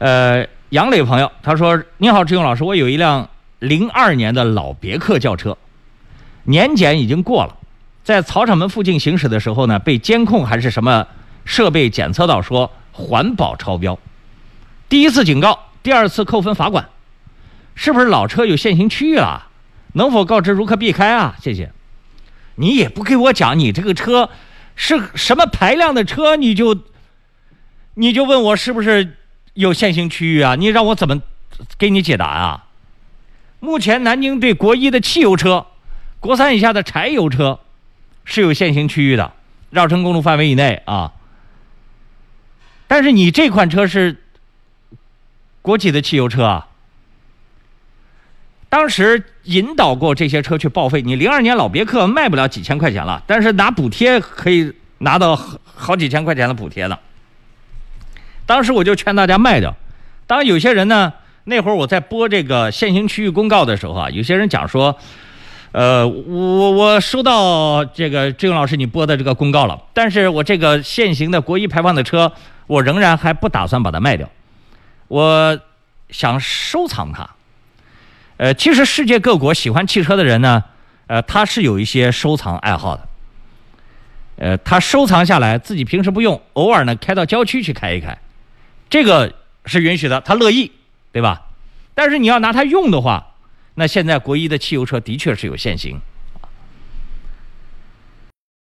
呃，杨磊朋友他说：“你好，志勇老师，我有一辆零二年的老别克轿车，年检已经过了，在草场门附近行驶的时候呢，被监控还是什么设备检测到说环保超标，第一次警告，第二次扣分罚款，是不是老车有限行区域了？能否告知如何避开啊？谢谢。你也不给我讲你这个车是什么排量的车，你就你就问我是不是？”有限行区域啊，你让我怎么给你解答啊？目前南京对国一的汽油车、国三以下的柴油车是有限行区域的，绕城公路范围以内啊。但是你这款车是国几的汽油车啊？当时引导过这些车去报废，你零二年老别克卖不了几千块钱了，但是拿补贴可以拿到好几千块钱的补贴呢。当时我就劝大家卖掉。当，有些人呢，那会儿我在播这个限行区域公告的时候啊，有些人讲说，呃，我我收到这个志勇老师你播的这个公告了，但是我这个现行的国一排放的车，我仍然还不打算把它卖掉，我想收藏它。呃，其实世界各国喜欢汽车的人呢，呃，他是有一些收藏爱好的。呃，他收藏下来，自己平时不用，偶尔呢开到郊区去开一开。这个是允许的，他乐意，对吧？但是你要拿它用的话，那现在国一的汽油车的确是有限行。